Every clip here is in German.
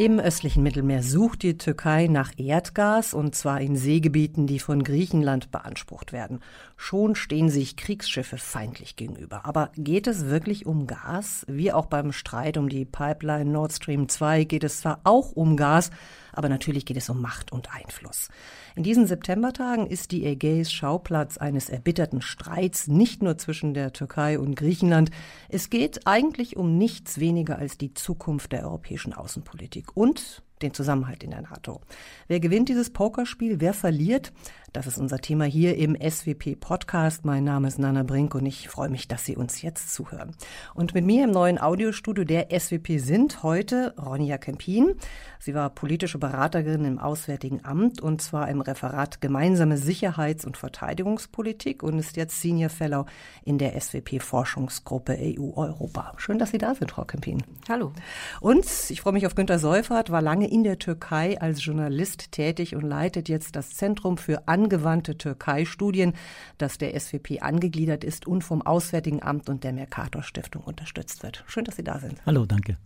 Im östlichen Mittelmeer sucht die Türkei nach Erdgas und zwar in Seegebieten, die von Griechenland beansprucht werden. Schon stehen sich Kriegsschiffe feindlich gegenüber. Aber geht es wirklich um Gas? Wie auch beim Streit um die Pipeline Nord Stream 2 geht es zwar auch um Gas, aber natürlich geht es um Macht und Einfluss. In diesen Septembertagen ist die Ägäis Schauplatz eines erbitterten Streits, nicht nur zwischen der Türkei und Griechenland. Es geht eigentlich um nichts weniger als die Zukunft der europäischen Außenpolitik und den Zusammenhalt in der NATO. Wer gewinnt dieses Pokerspiel? Wer verliert? Das ist unser Thema hier im SWP Podcast. Mein Name ist Nana Brink und ich freue mich, dass Sie uns jetzt zuhören. Und mit mir im neuen Audiostudio der SWP sind heute Ronja Kempin. Sie war politische Beraterin im Auswärtigen Amt und zwar im Referat Gemeinsame Sicherheits- und Verteidigungspolitik und ist jetzt Senior Fellow in der SWP Forschungsgruppe EU Europa. Schön, dass Sie da sind, Frau Kempin. Hallo. Und ich freue mich auf Günter Seufert, war lange in der Türkei als Journalist tätig und leitet jetzt das Zentrum für angewandte Türkei-Studien, das der SWP angegliedert ist und vom Auswärtigen Amt und der Mercator Stiftung unterstützt wird. Schön, dass Sie da sind. Hallo, danke.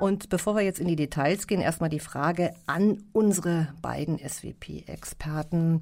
Und bevor wir jetzt in die Details gehen, erstmal die Frage an unsere beiden SWP-Experten.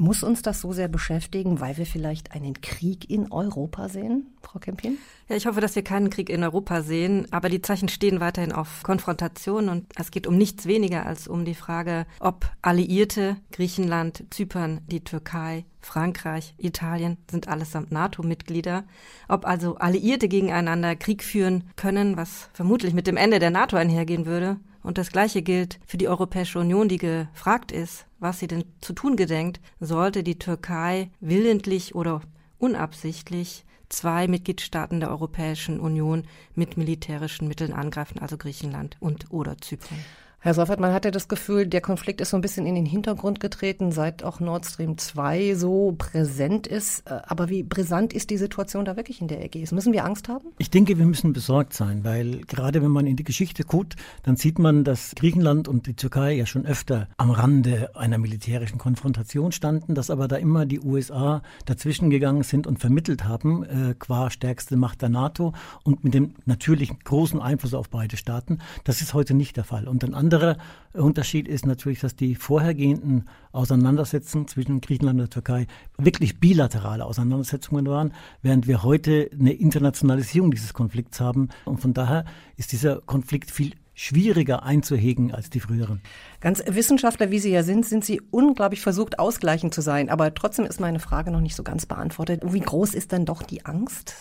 Muss uns das so sehr beschäftigen, weil wir vielleicht einen Krieg in Europa sehen, Frau Kempin? Ja, ich hoffe, dass wir keinen Krieg in Europa sehen, aber die Zeichen stehen weiterhin auf Konfrontation und es geht um nichts weniger als um die Frage, ob Alliierte, Griechenland, Zypern, die Türkei, Frankreich, Italien sind allesamt NATO-Mitglieder, ob also Alliierte gegeneinander Krieg führen können, was vermutlich mit dem Ende der NATO einhergehen würde, und das Gleiche gilt für die Europäische Union, die gefragt ist, was sie denn zu tun gedenkt, sollte die Türkei willentlich oder unabsichtlich zwei Mitgliedstaaten der Europäischen Union mit militärischen Mitteln angreifen, also Griechenland und oder Zypern. Herr Seufert, man hatte das Gefühl, der Konflikt ist so ein bisschen in den Hintergrund getreten, seit auch Nord Stream 2 so präsent ist. Äh, aber wie brisant ist die Situation da wirklich in der Ägäis? Müssen wir Angst haben? Ich denke, wir müssen besorgt sein, weil gerade wenn man in die Geschichte guckt, dann sieht man, dass Griechenland und die Türkei ja schon öfter am Rande einer militärischen Konfrontation standen, dass aber da immer die USA dazwischen gegangen sind und vermittelt haben, äh, qua stärkste Macht der NATO und mit dem natürlichen großen Einfluss auf beide Staaten. Das ist heute nicht der Fall. Und ein anderer Unterschied ist natürlich, dass die vorhergehenden Auseinandersetzungen zwischen Griechenland und der Türkei wirklich bilaterale Auseinandersetzungen waren, während wir heute eine Internationalisierung dieses Konflikts haben. Und von daher ist dieser Konflikt viel schwieriger einzuhegen als die früheren. Ganz Wissenschaftler, wie Sie ja sind, sind Sie unglaublich versucht, ausgleichend zu sein. Aber trotzdem ist meine Frage noch nicht so ganz beantwortet. Wie groß ist denn doch die Angst?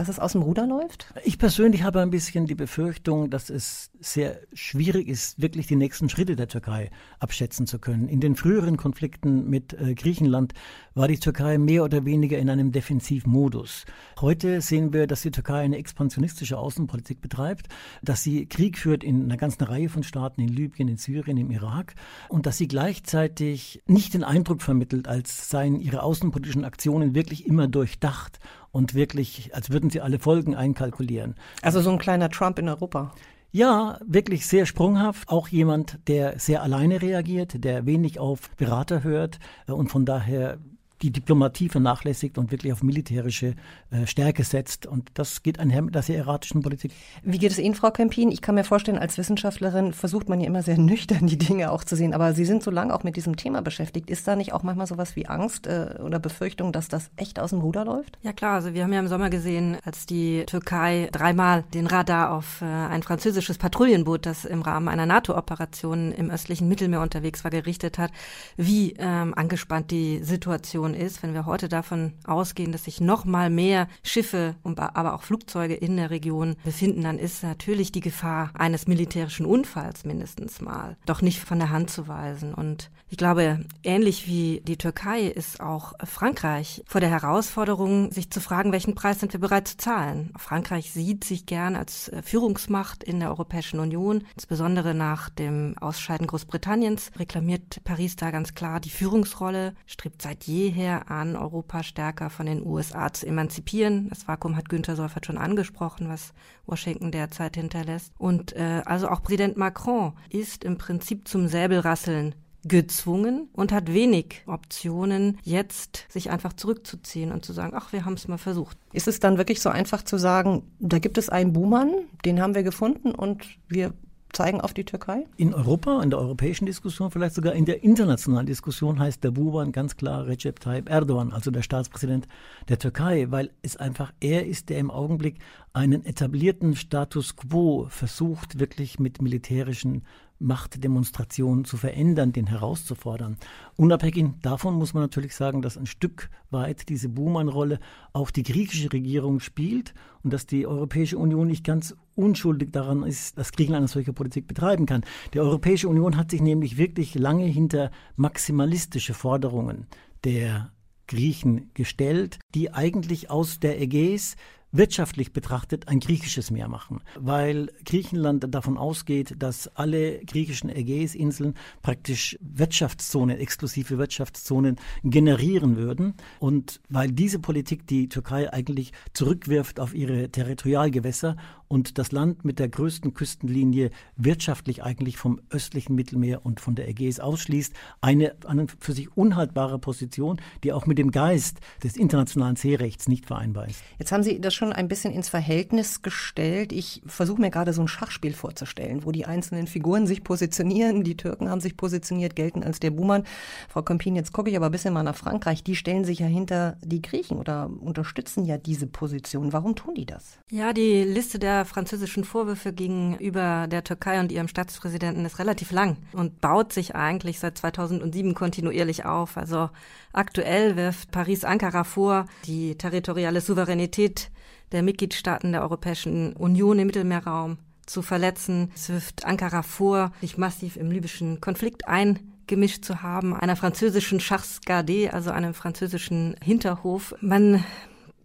dass es aus dem Ruder läuft? Ich persönlich habe ein bisschen die Befürchtung, dass es sehr schwierig ist, wirklich die nächsten Schritte der Türkei abschätzen zu können. In den früheren Konflikten mit äh, Griechenland war die Türkei mehr oder weniger in einem Defensivmodus. Heute sehen wir, dass die Türkei eine expansionistische Außenpolitik betreibt, dass sie Krieg führt in einer ganzen Reihe von Staaten, in Libyen, in Syrien, im Irak und dass sie gleichzeitig nicht den Eindruck vermittelt, als seien ihre außenpolitischen Aktionen wirklich immer durchdacht und wirklich, als würden sie alle Folgen einkalkulieren. Also so ein kleiner Trump in Europa. Ja, wirklich sehr sprunghaft. Auch jemand, der sehr alleine reagiert, der wenig auf Berater hört und von daher die Diplomatie vernachlässigt und wirklich auf militärische äh, Stärke setzt. Und das geht einher mit der sehr erratischen Politik. Wie geht es Ihnen, Frau Kempin? Ich kann mir vorstellen, als Wissenschaftlerin versucht man ja immer sehr nüchtern die Dinge auch zu sehen. Aber Sie sind so lange auch mit diesem Thema beschäftigt. Ist da nicht auch manchmal sowas wie Angst äh, oder Befürchtung, dass das echt aus dem Ruder läuft? Ja klar, also wir haben ja im Sommer gesehen, als die Türkei dreimal den Radar auf äh, ein französisches Patrouillenboot, das im Rahmen einer NATO-Operation im östlichen Mittelmeer unterwegs war, gerichtet hat, wie ähm, angespannt die Situation Situation ist, wenn wir heute davon ausgehen, dass sich noch mal mehr Schiffe, aber auch Flugzeuge in der Region befinden, dann ist natürlich die Gefahr eines militärischen Unfalls mindestens mal doch nicht von der Hand zu weisen. Und ich glaube, ähnlich wie die Türkei ist auch Frankreich vor der Herausforderung, sich zu fragen, welchen Preis sind wir bereit zu zahlen. Frankreich sieht sich gern als äh, Führungsmacht in der Europäischen Union, insbesondere nach dem Ausscheiden Großbritanniens reklamiert Paris da ganz klar die Führungsrolle, strebt seit jeher her an, Europa stärker von den USA zu emanzipieren. Das Vakuum hat Günther Seufert schon angesprochen, was Washington derzeit hinterlässt. Und äh, also auch Präsident Macron ist im Prinzip zum Säbelrasseln gezwungen und hat wenig Optionen, jetzt sich einfach zurückzuziehen und zu sagen, ach, wir haben es mal versucht. Ist es dann wirklich so einfach zu sagen, da gibt es einen Buhmann, den haben wir gefunden und wir zeigen auf die Türkei? In Europa, in der europäischen Diskussion, vielleicht sogar in der internationalen Diskussion heißt der Buban ganz klar Recep Tayyip Erdogan, also der Staatspräsident der Türkei, weil es einfach er ist, der im Augenblick einen etablierten Status quo versucht, wirklich mit militärischen Machtdemonstrationen zu verändern, den herauszufordern. Unabhängig davon muss man natürlich sagen, dass ein Stück weit diese Buhmann-Rolle auch die griechische Regierung spielt und dass die Europäische Union nicht ganz unschuldig daran ist, dass Griechenland eine solche Politik betreiben kann. Die Europäische Union hat sich nämlich wirklich lange hinter maximalistische Forderungen der Griechen gestellt, die eigentlich aus der Ägäis wirtschaftlich betrachtet ein griechisches Meer machen, weil Griechenland davon ausgeht, dass alle griechischen Ägäisinseln praktisch Wirtschaftszonen, exklusive Wirtschaftszonen generieren würden. Und weil diese Politik die Türkei eigentlich zurückwirft auf ihre Territorialgewässer und das Land mit der größten Küstenlinie wirtschaftlich eigentlich vom östlichen Mittelmeer und von der Ägäis ausschließt, eine an für sich unhaltbare Position, die auch mit dem Geist des internationalen Seerechts nicht vereinbar ist. Jetzt haben Sie das schon ein bisschen ins Verhältnis gestellt. Ich versuche mir gerade so ein Schachspiel vorzustellen, wo die einzelnen Figuren sich positionieren. Die Türken haben sich positioniert, gelten als der Buhmann. Frau Kompin, jetzt gucke ich aber ein bisschen mal nach Frankreich. Die stellen sich ja hinter die Griechen oder unterstützen ja diese Position. Warum tun die das? Ja, die Liste der französischen Vorwürfe gegenüber der Türkei und ihrem Staatspräsidenten ist relativ lang und baut sich eigentlich seit 2007 kontinuierlich auf. Also aktuell wirft Paris Ankara vor, die territoriale Souveränität der Mitgliedstaaten der Europäischen Union im Mittelmeerraum zu verletzen. Es wirft Ankara vor, sich massiv im libyschen Konflikt eingemischt zu haben, einer französischen Chars gardée, also einem französischen Hinterhof. Man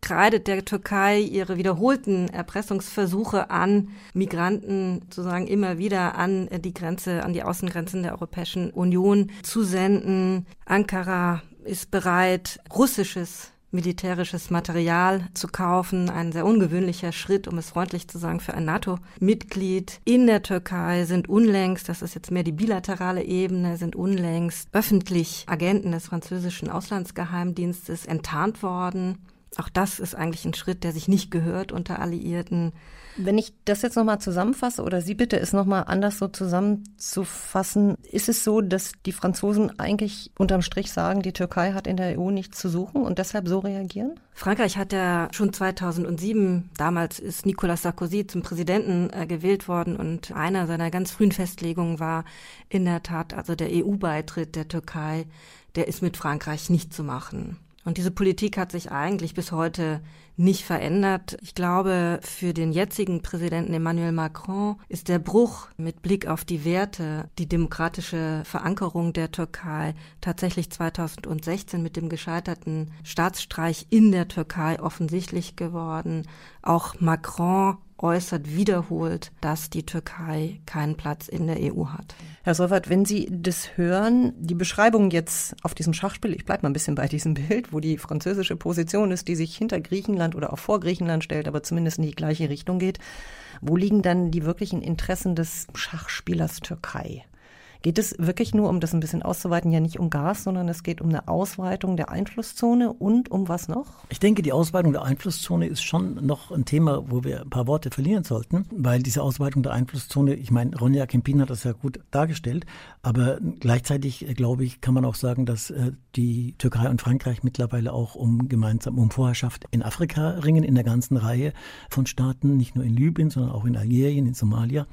kreidet der Türkei ihre wiederholten Erpressungsversuche an, Migranten sozusagen immer wieder an die Grenze, an die Außengrenzen der Europäischen Union zu senden. Ankara ist bereit, russisches militärisches Material zu kaufen. Ein sehr ungewöhnlicher Schritt, um es freundlich zu sagen, für ein NATO-Mitglied. In der Türkei sind unlängst, das ist jetzt mehr die bilaterale Ebene, sind unlängst öffentlich Agenten des französischen Auslandsgeheimdienstes enttarnt worden. Auch das ist eigentlich ein Schritt, der sich nicht gehört unter Alliierten. Wenn ich das jetzt nochmal zusammenfasse oder Sie bitte es nochmal anders so zusammenzufassen, ist es so, dass die Franzosen eigentlich unterm Strich sagen, die Türkei hat in der EU nichts zu suchen und deshalb so reagieren? Frankreich hat ja schon 2007, damals ist Nicolas Sarkozy zum Präsidenten äh, gewählt worden und einer seiner ganz frühen Festlegungen war in der Tat also der EU-Beitritt der Türkei, der ist mit Frankreich nicht zu machen. Und diese Politik hat sich eigentlich bis heute nicht verändert. Ich glaube, für den jetzigen Präsidenten Emmanuel Macron ist der Bruch mit Blick auf die Werte, die demokratische Verankerung der Türkei tatsächlich 2016 mit dem gescheiterten Staatsstreich in der Türkei offensichtlich geworden. Auch Macron äußert wiederholt, dass die Türkei keinen Platz in der EU hat. Herr Solwert, wenn Sie das hören, die Beschreibung jetzt auf diesem Schachspiel, ich bleibe mal ein bisschen bei diesem Bild, wo die französische Position ist, die sich hinter Griechenland oder auch vor Griechenland stellt, aber zumindest in die gleiche Richtung geht, wo liegen dann die wirklichen Interessen des Schachspielers Türkei? Geht es wirklich nur, um das ein bisschen auszuweiten, ja nicht um Gas, sondern es geht um eine Ausweitung der Einflusszone und um was noch? Ich denke, die Ausweitung der Einflusszone ist schon noch ein Thema, wo wir ein paar Worte verlieren sollten, weil diese Ausweitung der Einflusszone, ich meine, Ronja Kempin hat das ja gut dargestellt, aber gleichzeitig, äh, glaube ich, kann man auch sagen, dass äh, die Türkei und Frankreich mittlerweile auch um gemeinsam um Vorherrschaft in Afrika ringen, in der ganzen Reihe von Staaten, nicht nur in Libyen, sondern auch in Algerien, in Somalia.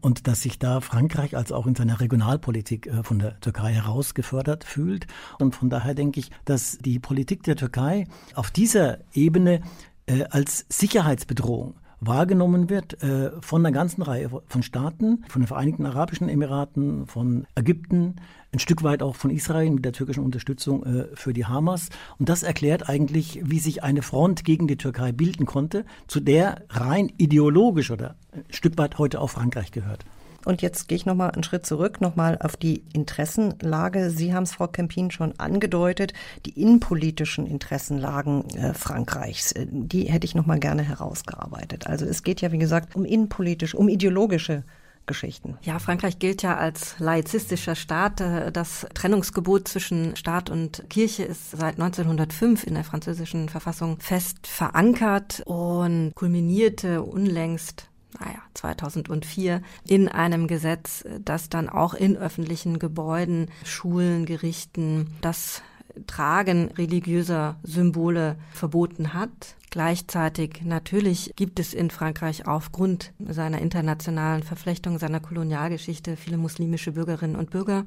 Und dass sich da Frankreich als auch in seiner Regionalpolitik äh, von der Türkei herausgefördert fühlt. Und von daher denke ich, dass die Politik der Türkei auf dieser Ebene äh, als Sicherheitsbedrohung wahrgenommen wird äh, von einer ganzen Reihe von Staaten, von den Vereinigten Arabischen Emiraten, von Ägypten, ein Stück weit auch von Israel mit der türkischen Unterstützung für die Hamas. Und das erklärt eigentlich, wie sich eine Front gegen die Türkei bilden konnte, zu der rein ideologisch oder ein Stück weit heute auch Frankreich gehört. Und jetzt gehe ich nochmal einen Schritt zurück, nochmal auf die Interessenlage. Sie haben es, Frau Kempin, schon angedeutet, die innenpolitischen Interessenlagen äh, Frankreichs. Äh, die hätte ich nochmal gerne herausgearbeitet. Also es geht ja, wie gesagt, um innenpolitisch, um ideologische Geschichten. Ja, Frankreich gilt ja als laizistischer Staat. Äh, das Trennungsgebot zwischen Staat und Kirche ist seit 1905 in der französischen Verfassung fest verankert und kulminierte unlängst naja, 2004 in einem Gesetz, das dann auch in öffentlichen Gebäuden, Schulen, Gerichten das Tragen religiöser Symbole verboten hat. Gleichzeitig natürlich gibt es in Frankreich aufgrund seiner internationalen Verflechtung, seiner Kolonialgeschichte viele muslimische Bürgerinnen und Bürger.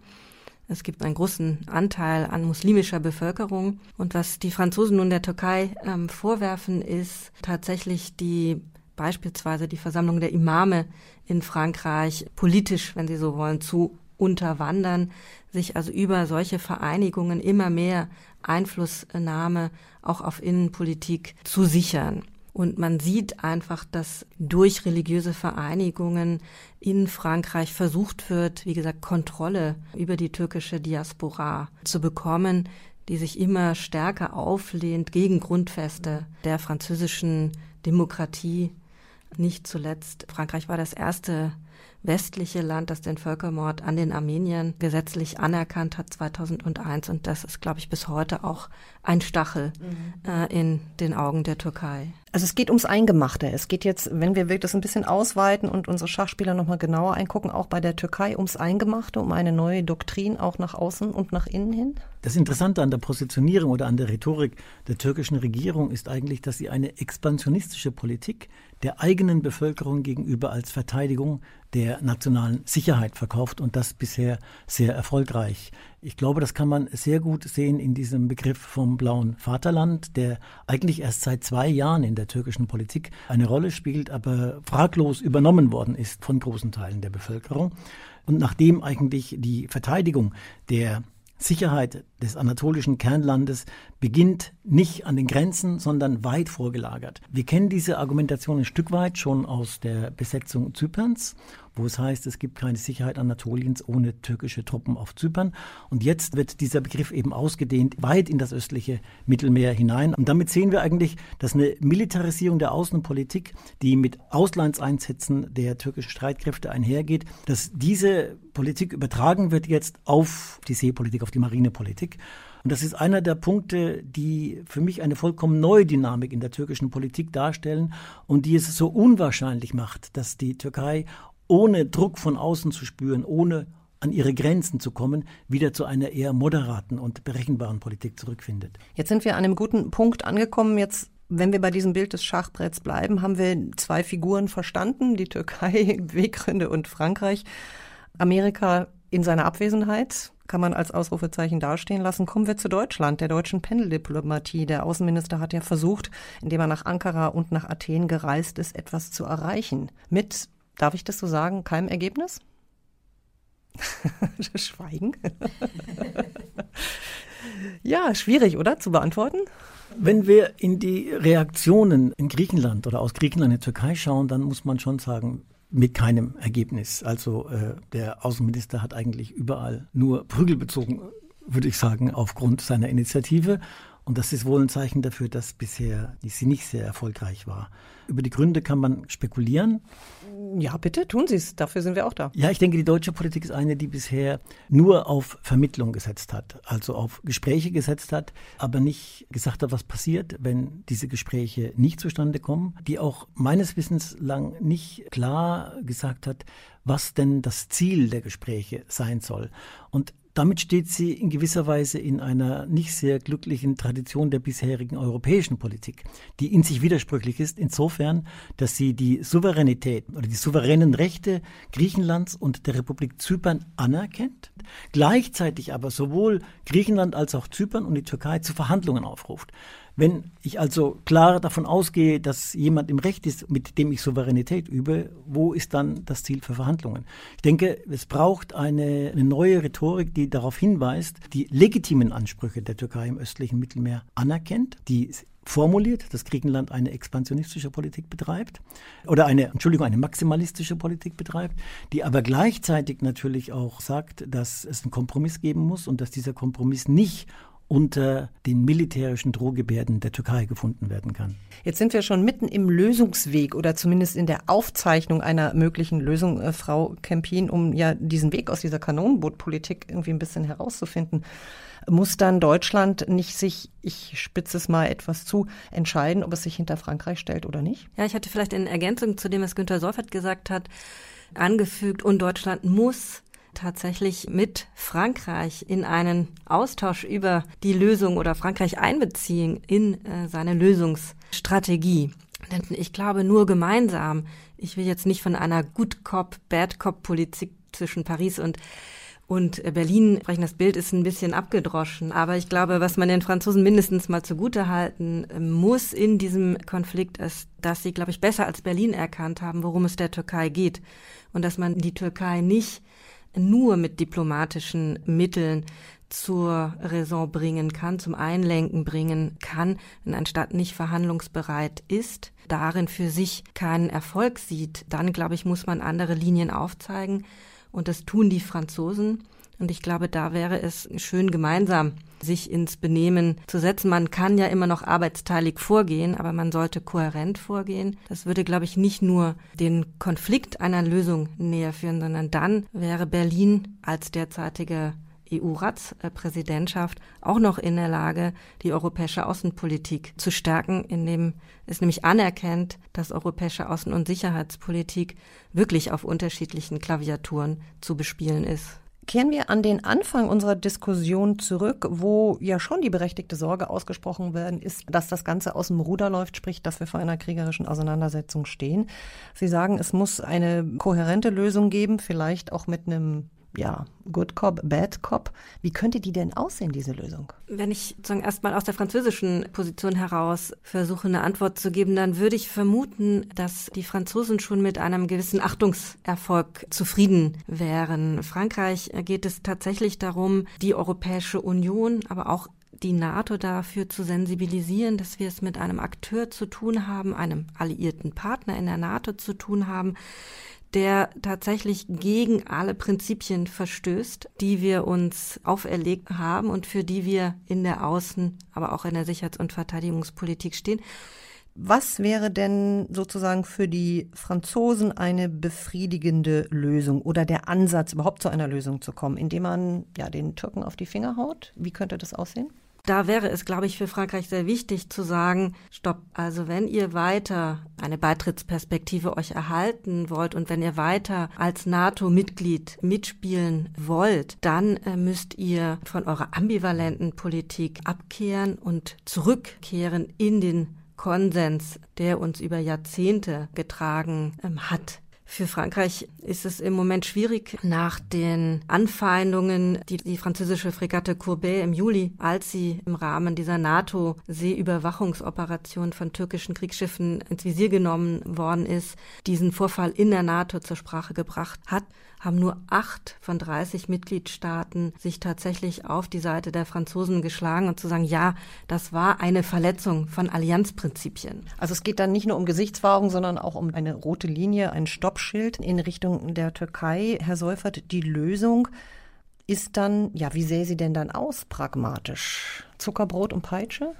Es gibt einen großen Anteil an muslimischer Bevölkerung. Und was die Franzosen nun der Türkei ähm, vorwerfen, ist tatsächlich die beispielsweise die Versammlung der Imame in Frankreich politisch, wenn Sie so wollen, zu unterwandern, sich also über solche Vereinigungen immer mehr Einflussnahme auch auf Innenpolitik zu sichern. Und man sieht einfach, dass durch religiöse Vereinigungen in Frankreich versucht wird, wie gesagt, Kontrolle über die türkische Diaspora zu bekommen, die sich immer stärker auflehnt gegen Grundfeste der französischen Demokratie. Nicht zuletzt, Frankreich war das erste westliche Land, das den Völkermord an den Armeniern gesetzlich anerkannt hat 2001. Und das ist, glaube ich, bis heute auch ein Stachel mhm. äh, in den Augen der Türkei. Also es geht ums Eingemachte. Es geht jetzt, wenn wir das ein bisschen ausweiten und unsere Schachspieler nochmal genauer eingucken, auch bei der Türkei ums Eingemachte, um eine neue Doktrin auch nach außen und nach innen hin? Das Interessante an der Positionierung oder an der Rhetorik der türkischen Regierung ist eigentlich, dass sie eine expansionistische Politik der eigenen Bevölkerung gegenüber als Verteidigung der nationalen Sicherheit verkauft und das bisher sehr erfolgreich. Ich glaube, das kann man sehr gut sehen in diesem Begriff vom blauen Vaterland, der eigentlich erst seit zwei Jahren in der türkischen Politik eine Rolle spielt, aber fraglos übernommen worden ist von großen Teilen der Bevölkerung. Und nachdem eigentlich die Verteidigung der Sicherheit des anatolischen Kernlandes beginnt nicht an den Grenzen, sondern weit vorgelagert. Wir kennen diese Argumentation ein Stück weit schon aus der Besetzung Zyperns, wo es heißt, es gibt keine Sicherheit Anatoliens ohne türkische Truppen auf Zypern. Und jetzt wird dieser Begriff eben ausgedehnt weit in das östliche Mittelmeer hinein. Und damit sehen wir eigentlich, dass eine Militarisierung der Außenpolitik, die mit Auslandseinsätzen der türkischen Streitkräfte einhergeht, dass diese Politik übertragen wird jetzt auf die Seepolitik, auf die Marinepolitik. Und das ist einer der Punkte, die für mich eine vollkommen neue Dynamik in der türkischen Politik darstellen und die es so unwahrscheinlich macht, dass die Türkei ohne Druck von außen zu spüren, ohne an ihre Grenzen zu kommen, wieder zu einer eher moderaten und berechenbaren Politik zurückfindet. Jetzt sind wir an einem guten Punkt angekommen. Jetzt wenn wir bei diesem Bild des Schachbretts bleiben, haben wir zwei Figuren verstanden, die Türkei, Weggründe und Frankreich. Amerika in seiner Abwesenheit kann man als Ausrufezeichen dastehen lassen. Kommen wir zu Deutschland, der deutschen Pendeldiplomatie. Der Außenminister hat ja versucht, indem er nach Ankara und nach Athen gereist ist, etwas zu erreichen. Mit, darf ich das so sagen, keinem Ergebnis? Schweigen. ja, schwierig, oder? Zu beantworten? Wenn wir in die Reaktionen in Griechenland oder aus Griechenland in die Türkei schauen, dann muss man schon sagen, mit keinem Ergebnis. Also äh, der Außenminister hat eigentlich überall nur Prügel bezogen, würde ich sagen, aufgrund seiner Initiative. Und das ist wohl ein Zeichen dafür, dass bisher sie nicht sehr erfolgreich war. Über die Gründe kann man spekulieren. Ja, bitte, tun Sie es. Dafür sind wir auch da. Ja, ich denke, die deutsche Politik ist eine, die bisher nur auf Vermittlung gesetzt hat, also auf Gespräche gesetzt hat, aber nicht gesagt hat, was passiert, wenn diese Gespräche nicht zustande kommen, die auch meines Wissens lang nicht klar gesagt hat, was denn das Ziel der Gespräche sein soll. Und damit steht sie in gewisser Weise in einer nicht sehr glücklichen Tradition der bisherigen europäischen Politik, die in sich widersprüchlich ist, insofern, dass sie die Souveränität oder die souveränen Rechte Griechenlands und der Republik Zypern anerkennt, gleichzeitig aber sowohl Griechenland als auch Zypern und die Türkei zu Verhandlungen aufruft. Wenn ich also klar davon ausgehe, dass jemand im Recht ist, mit dem ich Souveränität übe, wo ist dann das Ziel für Verhandlungen? Ich denke, es braucht eine, eine neue Rhetorik, die darauf hinweist, die legitimen Ansprüche der Türkei im östlichen Mittelmeer anerkennt, die formuliert, dass Griechenland eine expansionistische Politik betreibt oder eine, Entschuldigung, eine maximalistische Politik betreibt, die aber gleichzeitig natürlich auch sagt, dass es einen Kompromiss geben muss und dass dieser Kompromiss nicht unter den militärischen Drohgebärden der Türkei gefunden werden kann. Jetzt sind wir schon mitten im Lösungsweg oder zumindest in der Aufzeichnung einer möglichen Lösung, äh, Frau Kempin, um ja diesen Weg aus dieser Kanonenbootpolitik irgendwie ein bisschen herauszufinden. muss dann Deutschland nicht sich, ich spitze es mal etwas zu, entscheiden, ob es sich hinter Frankreich stellt oder nicht? Ja, ich hatte vielleicht in Ergänzung zu dem, was Günter Seufert gesagt hat, angefügt, und Deutschland muss tatsächlich mit Frankreich in einen Austausch über die Lösung oder Frankreich einbeziehen in äh, seine Lösungsstrategie. Denn ich glaube, nur gemeinsam, ich will jetzt nicht von einer Good Cop, Bad Cop Politik zwischen Paris und und Berlin sprechen, das Bild ist ein bisschen abgedroschen. Aber ich glaube, was man den Franzosen mindestens mal zugute halten ähm, muss in diesem Konflikt ist, dass sie, glaube ich, besser als Berlin erkannt haben, worum es der Türkei geht. Und dass man die Türkei nicht nur mit diplomatischen Mitteln zur Raison bringen kann, zum Einlenken bringen kann, wenn ein Staat nicht verhandlungsbereit ist, darin für sich keinen Erfolg sieht, dann glaube ich, muss man andere Linien aufzeigen. Und das tun die Franzosen. Und ich glaube, da wäre es schön gemeinsam sich ins Benehmen zu setzen. Man kann ja immer noch arbeitsteilig vorgehen, aber man sollte kohärent vorgehen. Das würde, glaube ich, nicht nur den Konflikt einer Lösung näher führen, sondern dann wäre Berlin als derzeitige EU-Ratspräsidentschaft auch noch in der Lage, die europäische Außenpolitik zu stärken, indem es nämlich anerkennt, dass europäische Außen- und Sicherheitspolitik wirklich auf unterschiedlichen Klaviaturen zu bespielen ist. Kehren wir an den Anfang unserer Diskussion zurück, wo ja schon die berechtigte Sorge ausgesprochen werden ist, dass das Ganze aus dem Ruder läuft, sprich, dass wir vor einer kriegerischen Auseinandersetzung stehen. Sie sagen, es muss eine kohärente Lösung geben, vielleicht auch mit einem ja, Good Cop, Bad Cop. Wie könnte die denn aussehen, diese Lösung? Wenn ich sozusagen erstmal aus der französischen Position heraus versuche, eine Antwort zu geben, dann würde ich vermuten, dass die Franzosen schon mit einem gewissen Achtungserfolg zufrieden wären. Frankreich geht es tatsächlich darum, die Europäische Union, aber auch die NATO dafür zu sensibilisieren, dass wir es mit einem Akteur zu tun haben, einem alliierten Partner in der NATO zu tun haben, der tatsächlich gegen alle Prinzipien verstößt, die wir uns auferlegt haben und für die wir in der Außen, aber auch in der Sicherheits- und Verteidigungspolitik stehen. Was wäre denn sozusagen für die Franzosen eine befriedigende Lösung oder der Ansatz, überhaupt zu einer Lösung zu kommen, indem man ja den Türken auf die Finger haut? Wie könnte das aussehen? Da wäre es, glaube ich, für Frankreich sehr wichtig zu sagen, stopp, also wenn ihr weiter eine Beitrittsperspektive euch erhalten wollt und wenn ihr weiter als NATO-Mitglied mitspielen wollt, dann äh, müsst ihr von eurer ambivalenten Politik abkehren und zurückkehren in den Konsens, der uns über Jahrzehnte getragen ähm, hat. Für Frankreich ist es im Moment schwierig, nach den Anfeindungen, die die französische Fregatte Courbet im Juli, als sie im Rahmen dieser NATO-Seeüberwachungsoperation von türkischen Kriegsschiffen ins Visier genommen worden ist, diesen Vorfall in der NATO zur Sprache gebracht hat, haben nur acht von 30 Mitgliedstaaten sich tatsächlich auf die Seite der Franzosen geschlagen und zu sagen, ja, das war eine Verletzung von Allianzprinzipien. Also es geht dann nicht nur um Gesichtswahrung, sondern auch um eine rote Linie, ein Stoppschild in Richtung der Türkei. Herr Seufert, die Lösung ist dann, ja, wie sähe sie denn dann aus, pragmatisch? Zuckerbrot und Peitsche?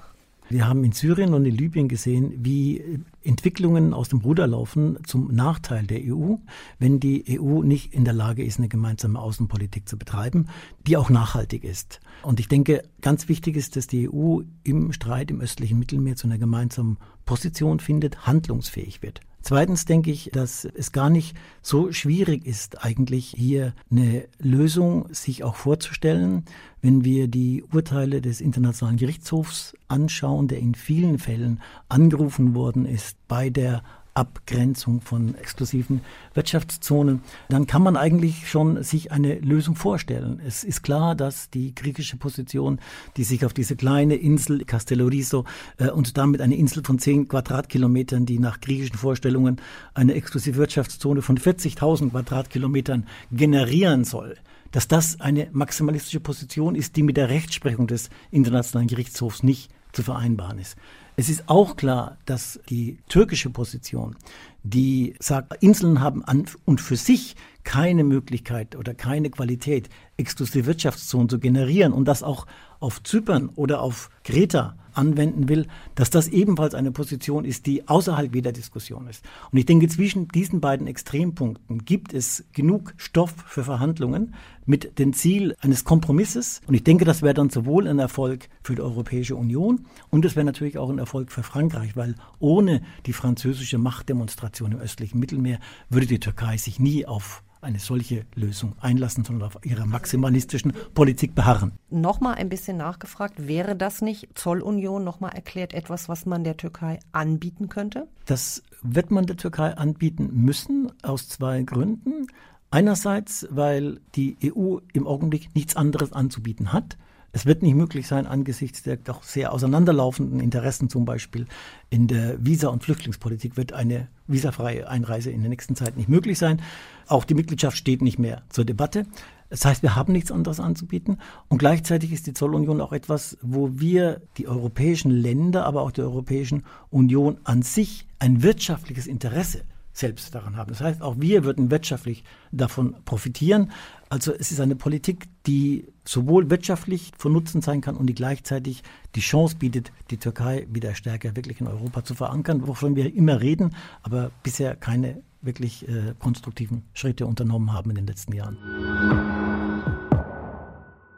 Wir haben in Syrien und in Libyen gesehen, wie Entwicklungen aus dem Ruder laufen zum Nachteil der EU, wenn die EU nicht in der Lage ist, eine gemeinsame Außenpolitik zu betreiben, die auch nachhaltig ist. Und ich denke, ganz wichtig ist, dass die EU im Streit im östlichen Mittelmeer zu einer gemeinsamen Position findet, handlungsfähig wird. Zweitens denke ich, dass es gar nicht so schwierig ist, eigentlich hier eine Lösung sich auch vorzustellen, wenn wir die Urteile des Internationalen Gerichtshofs anschauen, der in vielen Fällen angerufen worden ist bei der Abgrenzung von exklusiven Wirtschaftszonen, dann kann man eigentlich schon sich eine Lösung vorstellen. Es ist klar, dass die griechische Position, die sich auf diese kleine Insel Castellorizo äh, und damit eine Insel von zehn Quadratkilometern, die nach griechischen Vorstellungen eine exklusive Wirtschaftszone von 40.000 Quadratkilometern generieren soll, dass das eine maximalistische Position ist, die mit der Rechtsprechung des Internationalen Gerichtshofs nicht zu vereinbaren ist. Es ist auch klar, dass die türkische Position, die sagt, Inseln haben an und für sich keine Möglichkeit oder keine Qualität, exklusive Wirtschaftszonen zu generieren und das auch auf Zypern oder auf Kreta anwenden will, dass das ebenfalls eine Position ist, die außerhalb jeder Diskussion ist. Und ich denke, zwischen diesen beiden Extrempunkten gibt es genug Stoff für Verhandlungen mit dem Ziel eines Kompromisses. Und ich denke, das wäre dann sowohl ein Erfolg für die Europäische Union und es wäre natürlich auch ein Erfolg für Frankreich, weil ohne die französische Machtdemonstration im östlichen Mittelmeer würde die Türkei sich nie auf eine solche Lösung einlassen, sondern auf ihrer maximalistischen Politik beharren. Nochmal ein bisschen nachgefragt, wäre das nicht Zollunion nochmal erklärt etwas, was man der Türkei anbieten könnte? Das wird man der Türkei anbieten müssen, aus zwei Gründen. Einerseits, weil die EU im Augenblick nichts anderes anzubieten hat. Es wird nicht möglich sein, angesichts der doch sehr auseinanderlaufenden Interessen zum Beispiel in der Visa- und Flüchtlingspolitik wird eine visafreie Einreise in der nächsten Zeit nicht möglich sein. Auch die Mitgliedschaft steht nicht mehr zur Debatte. Das heißt, wir haben nichts anderes anzubieten. Und gleichzeitig ist die Zollunion auch etwas, wo wir die europäischen Länder, aber auch die Europäischen Union an sich ein wirtschaftliches Interesse selbst daran haben. Das heißt, auch wir würden wirtschaftlich davon profitieren. Also es ist eine Politik, die sowohl wirtschaftlich von Nutzen sein kann und die gleichzeitig die Chance bietet, die Türkei wieder stärker wirklich in Europa zu verankern, wovon wir immer reden, aber bisher keine wirklich äh, konstruktiven Schritte unternommen haben in den letzten Jahren.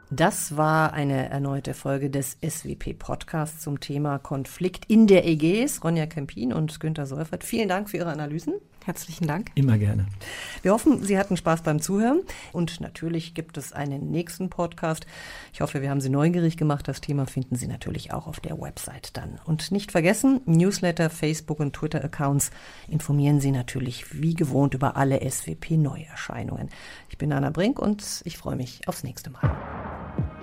Das war eine erneute Folge des SWP-Podcasts zum Thema Konflikt in der Ägäis. Ronja Kempin und Günter Seufert, vielen Dank für Ihre Analysen. Herzlichen Dank. Immer gerne. Wir hoffen, Sie hatten Spaß beim Zuhören. Und natürlich gibt es einen nächsten Podcast. Ich hoffe, wir haben Sie neugierig gemacht. Das Thema finden Sie natürlich auch auf der Website dann. Und nicht vergessen, Newsletter, Facebook und Twitter-Accounts informieren Sie natürlich wie gewohnt über alle SWP-Neuerscheinungen. Ich bin Anna Brink und ich freue mich aufs nächste Mal.